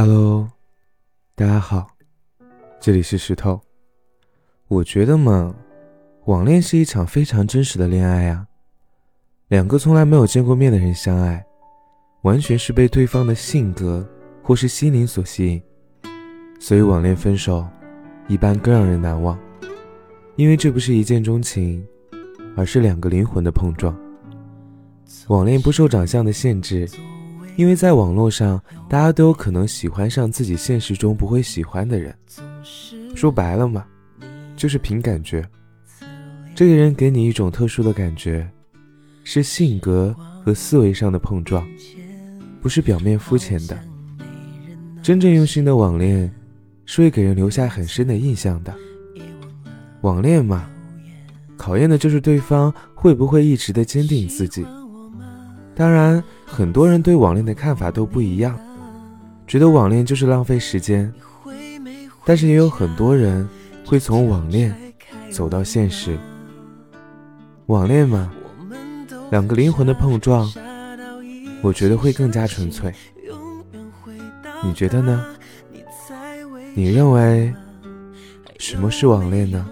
Hello，大家好，这里是石头。我觉得嘛，网恋是一场非常真实的恋爱呀。两个从来没有见过面的人相爱，完全是被对方的性格或是心灵所吸引，所以网恋分手一般更让人难忘，因为这不是一见钟情，而是两个灵魂的碰撞。网恋不受长相的限制。因为在网络上，大家都有可能喜欢上自己现实中不会喜欢的人。说白了嘛，就是凭感觉。这个人给你一种特殊的感觉，是性格和思维上的碰撞，不是表面肤浅的。真正用心的网恋，是会给人留下很深的印象的。网恋嘛，考验的就是对方会不会一直的坚定自己。当然，很多人对网恋的看法都不一样，觉得网恋就是浪费时间。但是也有很多人会从网恋走到现实。网恋嘛，两个灵魂的碰撞，我觉得会更加纯粹。你觉得呢？你认为什么是网恋呢？